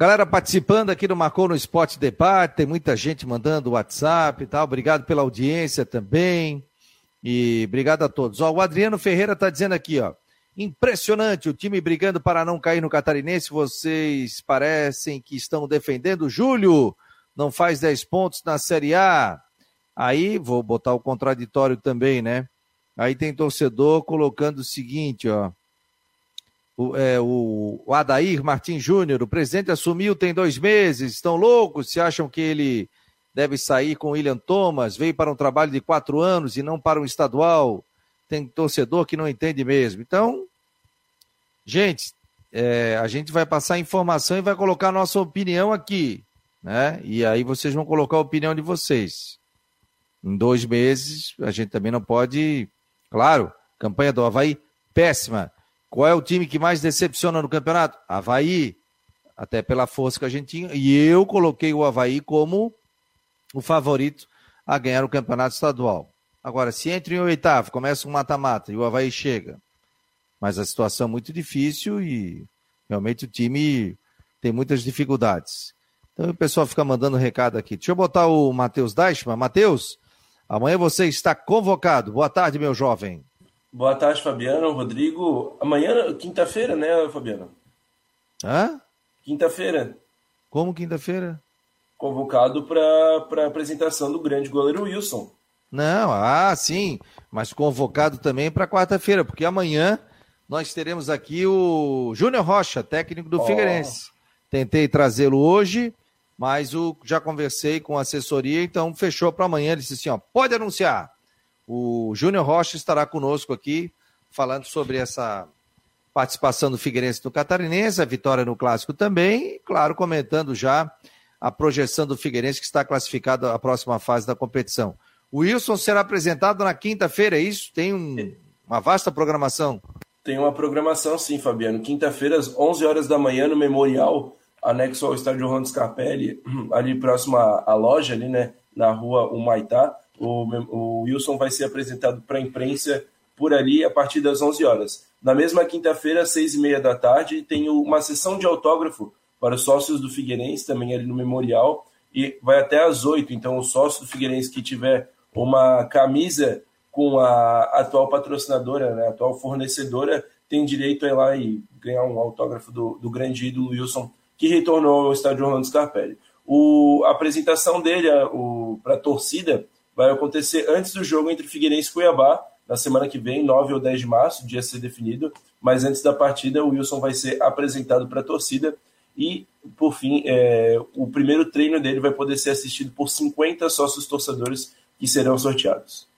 S1: Galera participando aqui do Marcou no Esporte Debate, tem muita gente mandando WhatsApp e tal. Obrigado pela audiência também. E obrigado a todos. Ó, o Adriano Ferreira está dizendo aqui, ó. Impressionante o time brigando para não cair no catarinense. Vocês parecem que estão defendendo. Júlio não faz 10 pontos na Série A. Aí vou botar o contraditório também, né? Aí tem torcedor colocando o seguinte, ó o, é, o, o Adair Martins Júnior, o presidente assumiu tem dois meses, estão loucos, se acham que ele deve sair com o William Thomas, veio para um trabalho de quatro anos e não para um estadual, tem torcedor que não entende mesmo. Então, gente, é, a gente vai passar informação e vai colocar a nossa opinião aqui, né? E aí vocês vão colocar a opinião de vocês. Em dois meses, a gente também não pode. Claro, campanha do Havaí, péssima. Qual é o time que mais decepciona no campeonato? Havaí, até pela força que a gente tinha. E eu coloquei o Havaí como o favorito a ganhar o campeonato estadual. Agora, se entra em oitavo, começa um mata-mata e o Havaí chega. Mas a situação é muito difícil e realmente o time tem muitas dificuldades. Então o pessoal fica mandando recado aqui. Deixa eu botar o Matheus Deichmann. Matheus, amanhã você está convocado. Boa tarde, meu jovem.
S5: Boa tarde, Fabiano, Rodrigo. Amanhã, quinta-feira, né, Fabiano?
S1: Hã?
S5: Quinta-feira.
S1: Como quinta-feira?
S5: Convocado para a apresentação do grande goleiro Wilson.
S1: Não, ah, sim, mas convocado também para quarta-feira, porque amanhã nós teremos aqui o Júnior Rocha, técnico do oh. Figueirense. Tentei trazê-lo hoje, mas o, já conversei com a assessoria, então fechou para amanhã. Ele disse assim: ó, pode anunciar. O Júnior Rocha estará conosco aqui, falando sobre essa participação do Figueirense no Catarinense, a vitória no Clássico também, e, claro, comentando já a projeção do Figueirense que está classificado à próxima fase da competição. O Wilson será apresentado na quinta-feira, é isso? Tem um, uma vasta programação.
S5: Tem uma programação, sim, Fabiano. Quinta-feira, às 11 horas da manhã, no Memorial, anexo ao estádio Ronaldo Scarpelli, ali próximo à, à loja, ali, né, na rua Humaitá o, o Wilson vai ser apresentado para a imprensa por ali a partir das 11 horas. Na mesma quinta-feira, às 6 e meia da tarde, tem uma sessão de autógrafo para os sócios do Figueirense, também ali no Memorial, e vai até às 8. Então, o sócio do Figueirense que tiver uma camisa com a atual patrocinadora, né, a atual fornecedora, tem direito a ir lá e ganhar um autógrafo do, do grande ídolo Wilson, que retornou ao estádio Orlando Scarpelli. O, a apresentação dele para a torcida vai acontecer antes do jogo entre Figueirense e Cuiabá, na semana que vem, 9 ou 10 de março, dia a ser definido. Mas antes da partida, o Wilson vai ser apresentado para a torcida. E, por fim, é, o primeiro treino dele vai poder ser assistido por 50 sócios torcedores que serão sorteados.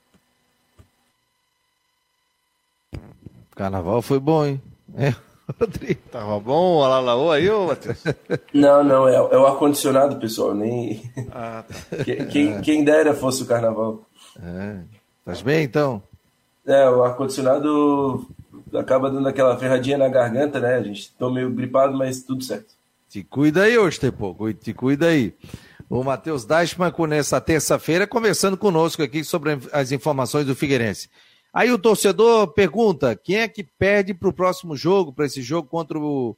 S1: Carnaval foi bom, hein? É.
S2: Rodrigo. Tava bom o Alalaô aí, ô Matheus?
S5: Não, não, é, é o ar-condicionado, pessoal. Nem... Ah, tá. quem, quem dera fosse o carnaval.
S1: É. Faz bem, então?
S5: É, o ar-condicionado acaba dando aquela ferradinha na garganta, né? A gente tô meio gripado, mas tudo certo.
S1: Te cuida aí, hoje, Tepo. Te cuida aí. O Matheus Dashman, nessa terça-feira, conversando conosco aqui sobre as informações do Figueirense. Aí o torcedor pergunta: quem é que perde para o próximo jogo, para esse jogo contra o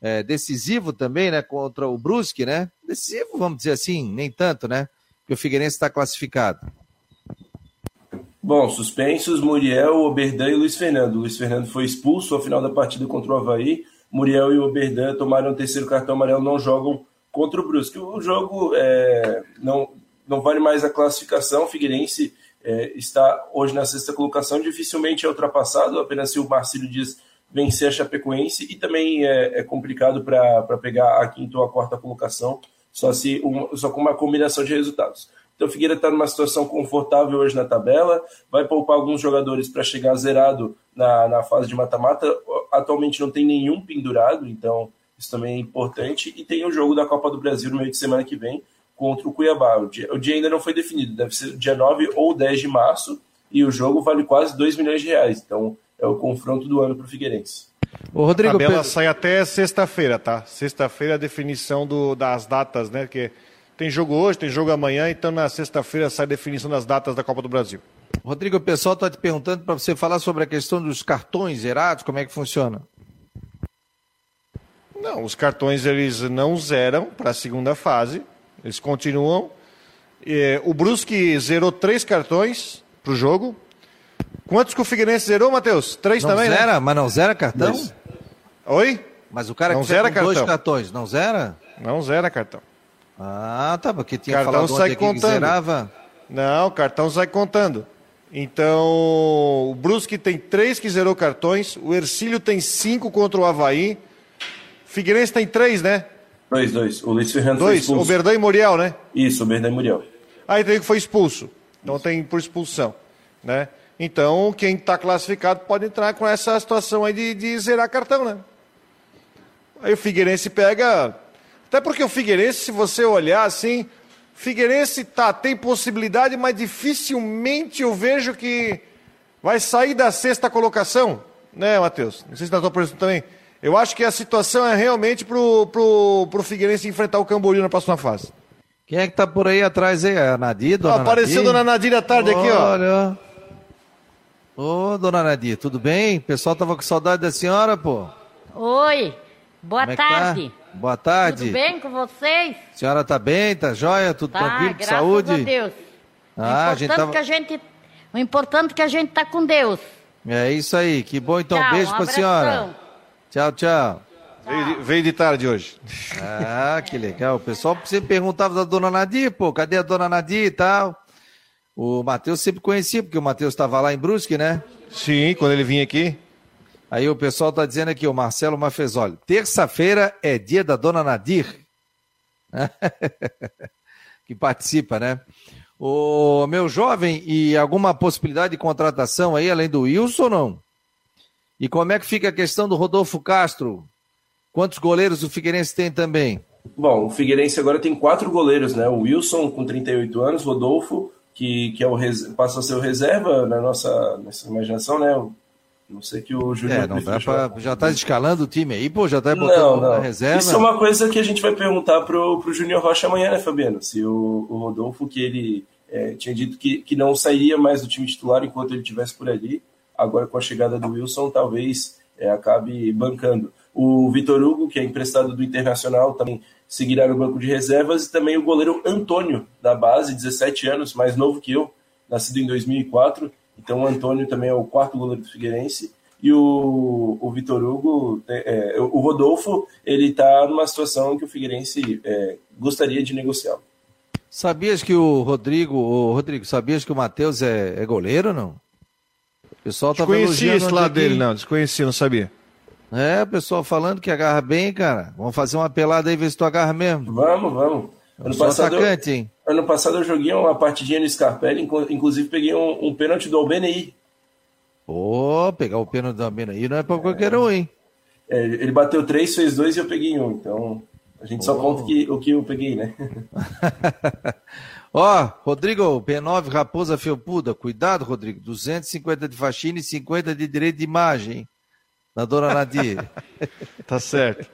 S1: é, decisivo também, né? Contra o Brusque, né? Decisivo, vamos dizer assim, nem tanto, né? Porque o Figueirense está classificado.
S5: Bom, suspensos Muriel, Oberdan e Luiz Fernando. Luiz Fernando foi expulso ao final da partida contra o Havaí. Muriel e Oberdan tomaram o terceiro cartão amarelo, não jogam contra o Brusque. O jogo é, não, não vale mais a classificação. O Figueirense é, está hoje na sexta colocação, dificilmente é ultrapassado, apenas se o Marcílio Dias vencer a Chapecoense, e também é, é complicado para pegar a quinta ou a quarta colocação, só, se um, só com uma combinação de resultados. Então o Figueira está numa situação confortável hoje na tabela, vai poupar alguns jogadores para chegar zerado na, na fase de mata-mata. Atualmente não tem nenhum pendurado, então Isso também é importante. E tem o jogo da Copa do Brasil no meio de semana que vem contra o Cuiabá. O dia, o dia ainda não foi definido, deve ser dia 9 ou 10 de março. E o jogo vale quase 2 milhões de reais. Então é o confronto do ano para o Figueirense.
S2: O Rodrigo a tabela Pedro... sai até sexta-feira, tá? Sexta-feira a definição do, das datas, né? Porque tem jogo hoje, tem jogo amanhã, então na sexta-feira sai a definição das datas da Copa do Brasil.
S1: Rodrigo, o pessoal está te perguntando para você falar sobre a questão dos cartões zerados, como é que funciona?
S2: Não, os cartões eles não zeram para a segunda fase, eles continuam. o Brusque zerou três cartões para o jogo. Quantos que o Figueirense zerou, Matheus? Três
S1: não
S2: também,
S1: né? zera,
S2: né?
S1: Mas não zera cartão?
S2: Dois. Oi?
S1: Mas o cara não que zera cartão. dois cartões, não zera?
S2: Não zera cartão.
S1: Ah, tá, porque tinha
S2: cartão
S1: falado
S2: sai contando. que zerava. Não, cartão sai contando. Então, o Brusque tem três que zerou cartões, o Ercílio tem cinco contra o Havaí, Figueirense tem três, né?
S5: Dois, dois. O Luiz Fernando
S2: dois. foi expulso. o Berdan e Muriel, né?
S5: Isso, o Berdan e Muriel.
S2: Aí tem que foi expulso. Então Isso. tem por expulsão, né? Então, quem está classificado pode entrar com essa situação aí de, de zerar cartão, né? Aí o Figueirense pega... Até porque o Figueirense, se você olhar assim, Figueirense tá, tem possibilidade, mas dificilmente eu vejo que vai sair da sexta colocação, né, Matheus? Não sei se na tua pergunta também. Eu acho que a situação é realmente pro, pro, pro Figueirense enfrentar o Camboriú na próxima fase.
S1: Quem é que tá por aí atrás aí? A Nadir, dona
S2: ah, Apareceu Nadir? dona Nadir à tarde Olha. aqui, ó. Olha.
S1: Ô, dona Nadir, tudo bem? O pessoal tava com saudade da senhora, pô.
S6: Oi, boa
S1: é
S6: tarde.
S1: Tá? Boa tarde.
S6: Tudo bem com vocês?
S1: A senhora tá bem, tá jóia? Tudo tá, tranquilo, com saúde?
S6: Graças a Deus. Ah, a gente tava... que a gente, o importante é que a gente tá com Deus.
S1: É isso aí, que bom então, tchau, beijo um pra senhora. Tchau, tchau.
S2: Veio, veio de tarde hoje.
S1: Ah, que legal. O pessoal sempre perguntava da dona Nadir, pô, cadê a dona Nadir e tal? O Matheus sempre conhecia, porque o Matheus estava lá em Brusque, né?
S2: Sim, quando ele vinha aqui.
S1: Aí o pessoal está dizendo aqui, o Marcelo Mafezoli, terça-feira é dia da dona Nadir. que participa, né? O meu jovem, e alguma possibilidade de contratação aí, além do Wilson, não? E como é que fica a questão do Rodolfo Castro? Quantos goleiros o Figueirense tem também?
S5: Bom, o Figueirense agora tem quatro goleiros, né? O Wilson, com 38 anos, Rodolfo, que, que é o, passa a ser o reserva na nossa, nossa imaginação, né? Não sei que o Júnior.
S1: É, não dá pra, já tá escalando o time aí, pô, já tá botando não, não. na reserva.
S5: Isso é uma coisa que a gente vai perguntar pro, pro Júnior Rocha amanhã, né, Fabiano? Se o, o Rodolfo, que ele é, tinha dito que, que não sairia mais do time titular enquanto ele estivesse por ali, agora com a chegada do Wilson, talvez é, acabe bancando. O Vitor Hugo, que é emprestado do Internacional, também seguirá no banco de reservas, e também o goleiro Antônio, da base, 17 anos, mais novo que eu, nascido em 2004 então o Antônio também é o quarto goleiro do Figueirense. E o, o Vitor Hugo, é, o Rodolfo, ele está numa situação que o Figueirense é, gostaria de negociar.
S1: Sabias que o Rodrigo, o Rodrigo, sabias que o Matheus é, é goleiro não?
S2: O pessoal tá Desconhecia esse lado dele, não, desconhecia, não sabia.
S1: É, o pessoal falando que agarra bem, cara. Vamos fazer uma pelada aí, ver se tu agarra mesmo.
S5: Vamos, vamos. Ano passado, atacante, eu, hein? ano passado eu joguei uma partidinha no Scarpelli, inclusive peguei um, um pênalti do Albeneí.
S1: Pô, pegar o pênalti do Albeneí não é pra qualquer um, hein?
S5: É, ele bateu três, fez dois e eu peguei um. Então, a gente oh. só conta que, o que eu peguei, né?
S1: Ó, oh, Rodrigo, P9 Raposa Felpuda, cuidado, Rodrigo. 250 de faxina e 50 de direito de imagem, hein? Na dona Nadir.
S2: tá certo.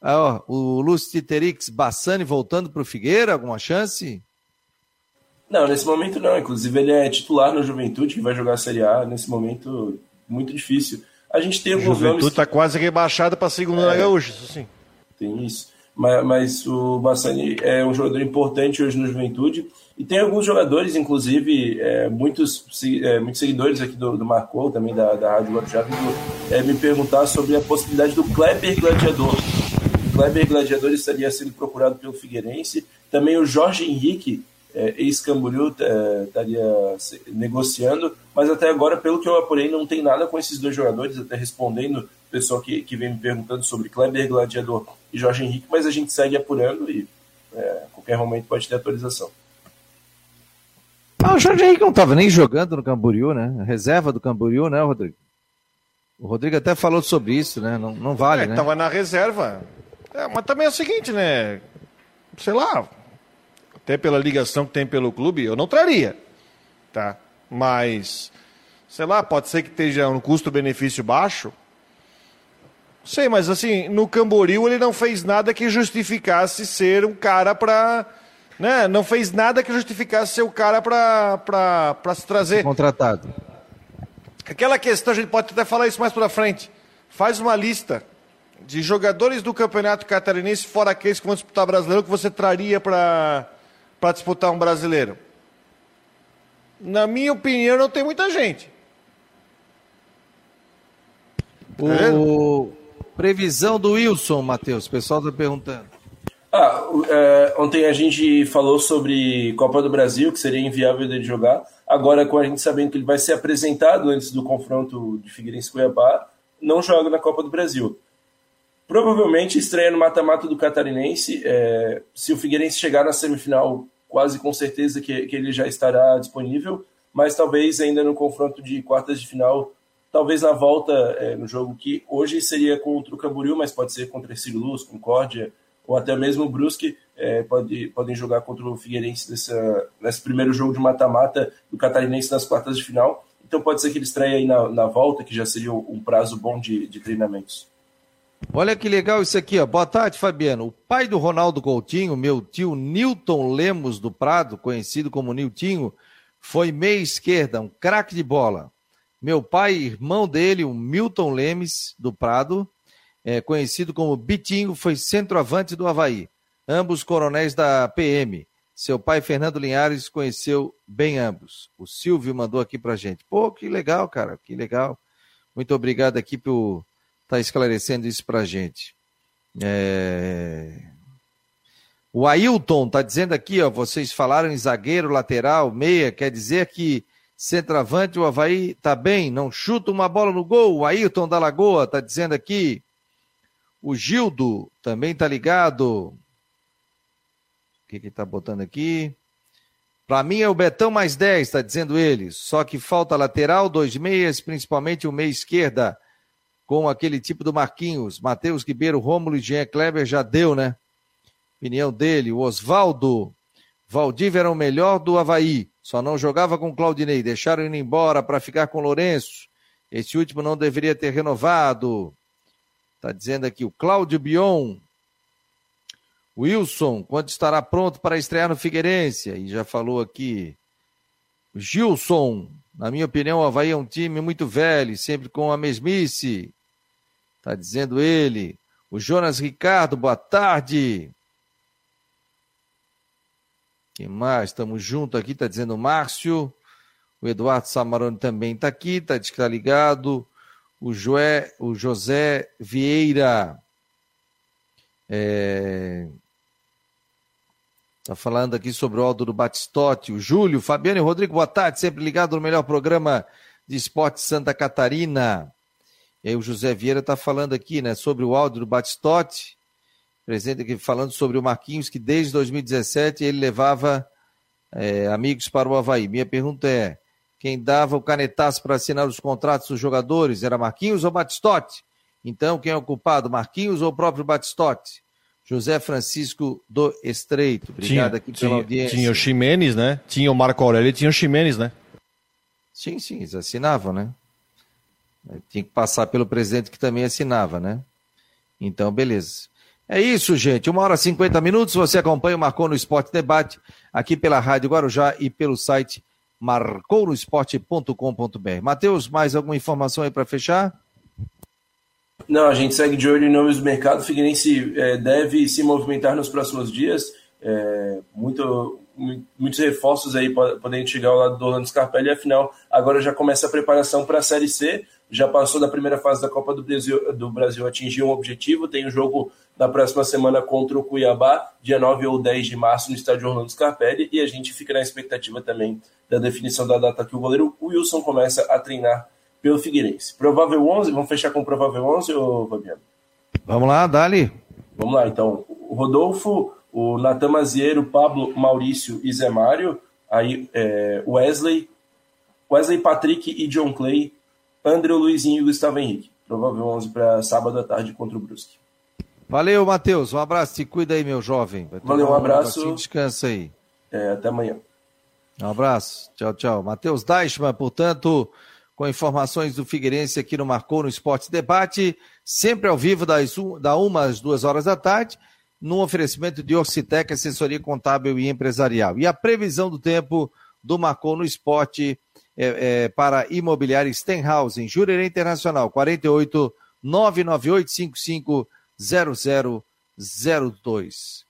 S1: Ah, ó, o Lúcio Titerix Bassani voltando para o Figueira, alguma chance?
S5: Não, nesse momento não. Inclusive ele é titular no Juventude, que vai jogar a Série A. Nesse momento, muito difícil. A gente tem alguns
S2: Juventude está quase rebaixado para a segunda é, na Gaúcha, isso sim.
S5: Tem isso. Mas, mas, o Bassani é um jogador importante hoje no Juventude. E tem alguns jogadores, inclusive, é, muitos, é, muitos seguidores aqui do, do Marcou, também da, da Rádio Guarujá, é, me perguntar sobre a possibilidade do Kleber Gladiador. Kleber Gladiador estaria sendo procurado pelo Figueirense. Também o Jorge Henrique, é, ex-Camboriú, é, estaria negociando. Mas até agora, pelo que eu apurei, não tem nada com esses dois jogadores. Até respondendo o pessoal que, que vem me perguntando sobre Kleber Gladiador e Jorge Henrique. Mas a gente segue apurando e é, a qualquer momento pode ter atualização.
S1: Ah, o Jorge Henrique não estava nem jogando no Camboriú, né? Reserva do Camboriú, né, Rodrigo? O Rodrigo até falou sobre isso, né? Não, não vale, é, né?
S2: Tava na reserva. É, mas também é o seguinte, né? Sei lá, até pela ligação que tem pelo clube, eu não traria, tá? Mas, sei lá, pode ser que esteja um custo-benefício baixo. Sei, mas assim, no Camboriú ele não fez nada que justificasse ser um cara para né? Não fez nada que justificasse ser o cara para se trazer.
S1: Contratado.
S2: Aquela questão, a gente pode até falar isso mais para frente. Faz uma lista de jogadores do Campeonato Catarinense, fora aqueles que vão disputar brasileiro, que você traria para disputar um brasileiro. Na minha opinião, não tem muita gente.
S1: O... Previsão do Wilson, Matheus, o pessoal está perguntando.
S5: Ah, é, ontem a gente falou sobre Copa do Brasil, que seria inviável dele jogar. Agora, com a gente sabendo que ele vai ser apresentado antes do confronto de Figueirense Cuiabá, não joga na Copa do Brasil. Provavelmente estreia no mata-mata do Catarinense. É, se o Figueirense chegar na semifinal, quase com certeza que, que ele já estará disponível, mas talvez ainda no confronto de quartas de final, talvez na volta é, no jogo que hoje seria contra o Camboriú, mas pode ser contra Ercílio Luz, Concórdia, ou até mesmo o Brusque é, pode, podem jogar contra o Figueirense nessa, nesse primeiro jogo de mata-mata do Catarinense nas quartas de final. Então pode ser que ele estreie aí na, na volta, que já seria um prazo bom de, de treinamentos.
S1: Olha que legal isso aqui, ó. Boa tarde, Fabiano. O pai do Ronaldo Coutinho, meu tio Newton Lemos do Prado, conhecido como Niltinho, foi meia esquerda, um craque de bola. Meu pai, irmão dele, o Milton Lemes do Prado, é, conhecido como Bitinho, foi centroavante do Havaí. Ambos coronéis da PM. Seu pai, Fernando Linhares, conheceu bem ambos. O Silvio mandou aqui pra gente. Pô, que legal, cara, que legal. Muito obrigado aqui por estar tá esclarecendo isso pra gente. É... O Ailton tá dizendo aqui, ó, vocês falaram em zagueiro, lateral, meia, quer dizer que centroavante o Havaí tá bem, não chuta uma bola no gol. O Ailton da Lagoa tá dizendo aqui. O Gildo também tá ligado. O que que tá botando aqui? Para mim é o Betão mais 10, está dizendo ele. Só que falta lateral, dois meias, principalmente o meia esquerda, com aquele tipo do Marquinhos. Matheus Ribeiro, Rômulo e Jean Kleber já deu, né? Opinião dele. O Oswaldo. Valdívia era o melhor do Havaí. Só não jogava com Claudinei. Deixaram ele embora para ficar com Lourenço. Esse último não deveria ter renovado. Está dizendo aqui o Cláudio Bion. Wilson, quando estará pronto para estrear no Figueirense? E já falou aqui. Gilson, na minha opinião, o Havaí é um time muito velho, sempre com a mesmice. Está dizendo ele. O Jonas Ricardo, boa tarde. Quem mais? Estamos juntos aqui, está dizendo o Márcio. O Eduardo Samarone também está aqui, está tá ligado o, Joé, o José Vieira. É, Tá falando aqui sobre o Aldo do Batistotti, o Júlio, Fabiano e Rodrigo, boa tarde, sempre ligado no melhor programa de esporte Santa Catarina. E aí o José Vieira tá falando aqui, né, sobre o Aldo do Batistotti, presente aqui falando sobre o Marquinhos, que desde 2017 ele levava é, amigos para o Havaí. Minha pergunta é, quem dava o canetaço para assinar os contratos dos jogadores era Marquinhos ou Batistotti? Então, quem é o culpado, Marquinhos ou o próprio Batistotti? José Francisco do Estreito. Obrigado tinha, aqui pela
S2: tinha,
S1: audiência.
S2: Tinha o Ximenes, né? Tinha o Marco Aurélio e tinha o Ximenes, né?
S1: Sim, sim, eles assinavam, né? Tinha que passar pelo presidente que também assinava, né? Então, beleza. É isso, gente. Uma hora e cinquenta minutos. Você acompanha o Marcou no Esporte Debate aqui pela Rádio Guarujá e pelo site marcounosport.com.br. Matheus, mais alguma informação aí para fechar?
S5: Não, a gente segue de olho em nomes do mercado. O Figueirense é, deve se movimentar nos próximos dias. É, muito, muitos reforços aí podem chegar ao lado do Orlando Scarpelli. Afinal, agora já começa a preparação para a Série C. Já passou da primeira fase da Copa do Brasil, do Brasil atingiu um objetivo. Tem o um jogo na próxima semana contra o Cuiabá, dia 9 ou 10 de março, no estádio Orlando Scarpelli. E a gente fica na expectativa também da definição da data que o goleiro Wilson começa a treinar pelo Figueirense. Provável 11, vamos fechar com o provável 11, ô Fabiano?
S1: Vamos lá, Dali.
S5: Vamos lá, então. O Rodolfo, o Natan Mazieiro, Pablo, Maurício e Zé Mário, aí é, Wesley, Wesley Patrick e John Clay, André Luizinho e Gustavo Henrique. Provável 11 para sábado à tarde contra o Brusque.
S1: Valeu, Matheus. Um abraço. Te cuida aí, meu jovem.
S5: Valeu, um abraço.
S1: Um descansa aí.
S5: É, até amanhã.
S1: Um abraço. Tchau, tchau. Matheus Deichmann, portanto, com informações do Figueirense aqui no Marcou no Esporte Debate, sempre ao vivo das da uma às duas horas da tarde, no oferecimento de Orcitec, assessoria contábil e empresarial. E a previsão do tempo do Marcou no Esporte é, é, para imobiliária Stenhouse, em Jurerê Internacional, 48 998 55 0002.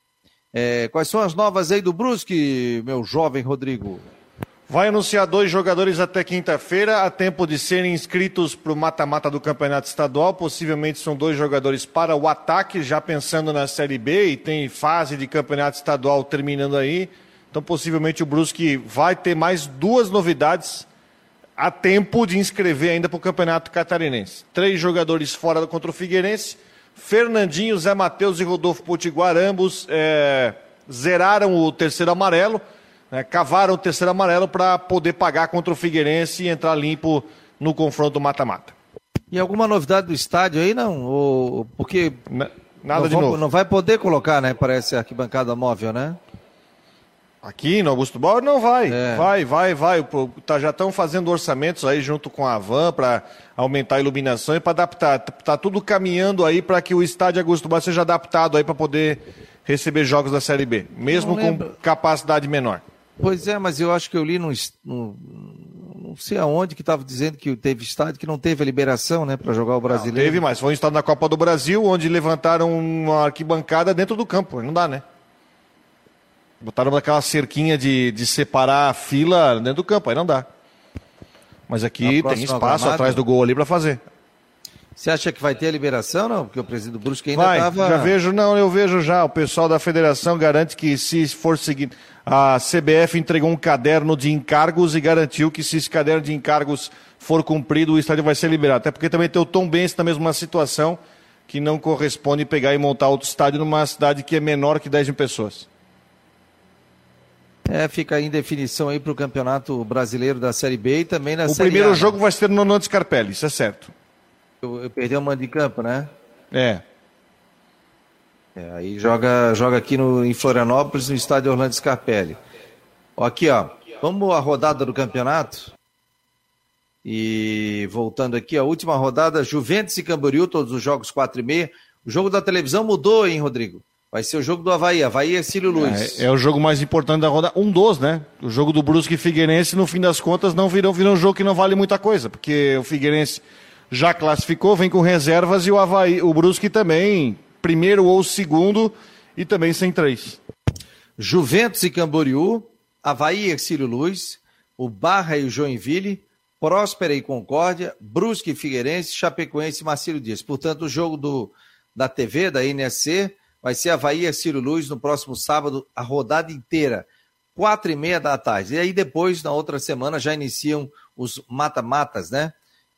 S1: É, quais são as novas aí do Brusque, meu jovem Rodrigo?
S2: Vai anunciar dois jogadores até quinta-feira, a tempo de serem inscritos para o mata-mata do Campeonato Estadual. Possivelmente são dois jogadores para o ataque, já pensando na Série B, e tem fase de Campeonato Estadual terminando aí. Então, possivelmente o Brusque vai ter mais duas novidades a tempo de inscrever ainda para o Campeonato Catarinense. Três jogadores fora contra o Figueirense Fernandinho, Zé Matheus e Rodolfo Potiguar, ambos é, zeraram o terceiro amarelo, né, cavaram o terceiro amarelo para poder pagar contra o Figueirense e entrar limpo no confronto mata-mata.
S1: E alguma novidade do estádio aí, não? Ou, porque
S2: Nada
S1: não
S2: de novo.
S1: Não vai poder colocar, né? Parece arquibancada móvel, né?
S2: Aqui no Augusto Bauer não vai. É. Vai, vai, vai. Tá, já estão fazendo orçamentos aí junto com a Van para aumentar a iluminação e para adaptar. Tá, tudo caminhando aí para que o estádio Augusto Bauer seja adaptado aí para poder receber jogos da Série B, mesmo com capacidade menor.
S1: Pois é, mas eu acho que eu li no, no não sei aonde que estava dizendo que teve estádio que não teve a liberação, né, para jogar o brasileiro. Não,
S2: teve, mas foi um estádio na Copa do Brasil onde levantaram uma arquibancada dentro do campo. Não dá, né? Botaram aquela cerquinha de, de separar a fila dentro do campo, aí não dá. Mas aqui tem espaço gramado. atrás do gol ali para fazer.
S1: Você acha que vai ter a liberação, não? Porque o presidente Brusque ainda estava...
S2: Já vejo, não, eu vejo já. O pessoal da federação garante que se for seguir... A CBF entregou um caderno de encargos e garantiu que se esse caderno de encargos for cumprido, o estádio vai ser liberado. Até porque também tem o Tom Benz na mesma situação, que não corresponde pegar e montar outro estádio numa cidade que é menor que 10 mil pessoas.
S1: É, fica em definição aí para o Campeonato Brasileiro da Série B e também na
S2: o
S1: Série
S2: O primeiro né? jogo vai ser no Nando Scarpelli, isso é certo.
S1: Eu, eu perdi o mando de campo, né?
S2: É.
S1: é. aí joga, joga aqui no, em Florianópolis, no estádio Orlando Scarpelli. Ó, aqui, ó. Vamos à rodada do campeonato. E voltando aqui, a última rodada, Juventus e Camboriú, todos os jogos 4 e meia. O jogo da televisão mudou, hein, Rodrigo? Vai ser o jogo do Havaí. Havaí é Cílio Luiz.
S2: É, é, o jogo mais importante da rodada. Um dos, né? O jogo do Brusque e Figueirense, no fim das contas, não virou, virou um jogo que não vale muita coisa. Porque o Figueirense já classificou, vem com reservas e o Havaí, o Brusque também, primeiro ou segundo, e também sem três.
S1: Juventus e Camboriú, Havaí e Ercílio Luz, o Barra e o Joinville, Próspera e Concórdia, Brusque e Figueirense, Chapecoense e Marcílio Dias. Portanto, o jogo do, da TV, da NSC, vai ser Havaí e Ciro Luz no próximo sábado, a rodada inteira, quatro e meia da tarde. E aí depois, na outra semana, já iniciam os mata-matas, né?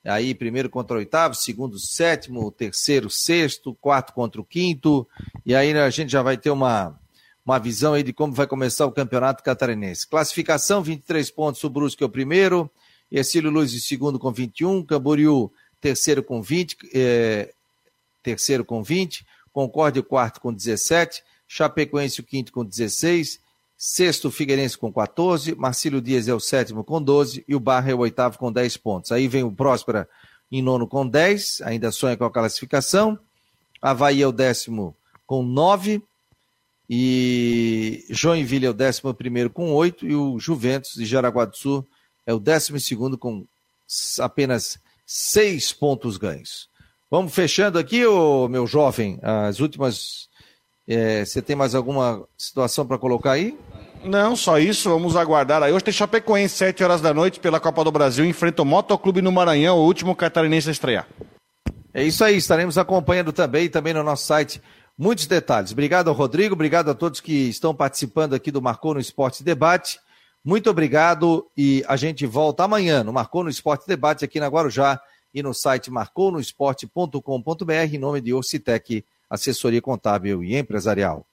S1: Aí primeiro contra o oitavo, segundo sétimo, terceiro sexto, quarto contra o quinto, e aí a gente já vai ter uma, uma visão aí de como vai começar o campeonato catarinense. Classificação, 23 pontos, o Brusque é o primeiro, Ercílio Luz em segundo com 21, Camboriú terceiro com 20, é, terceiro com 20, Concórdia o quarto com 17, Chapecoense o quinto com 16, sexto Figueirense com 14, Marcílio Dias é o sétimo com 12 e o Barra é o oitavo com 10 pontos. Aí vem o Próspera em nono com 10, ainda sonha com a classificação. Havaí é o décimo com 9 e Joinville é o décimo primeiro com 8 e o Juventus de Jaraguá do Sul é o décimo segundo com apenas 6 pontos ganhos. Vamos fechando aqui, ô, meu jovem, as últimas. É, você tem mais alguma situação para colocar aí?
S2: Não, só isso, vamos aguardar. Aí hoje tem Chapecoense, 7 horas da noite, pela Copa do Brasil, enfrenta o Motoclube no Maranhão, o último catarinense a estrear.
S1: É isso aí, estaremos acompanhando também, também no nosso site, muitos detalhes. Obrigado ao Rodrigo, obrigado a todos que estão participando aqui do Marcou no Esporte Debate. Muito obrigado e a gente volta amanhã no Marcou no Esporte Debate aqui na Guarujá e no site marconosport.com.br em nome de Orcitec, assessoria contábil e empresarial.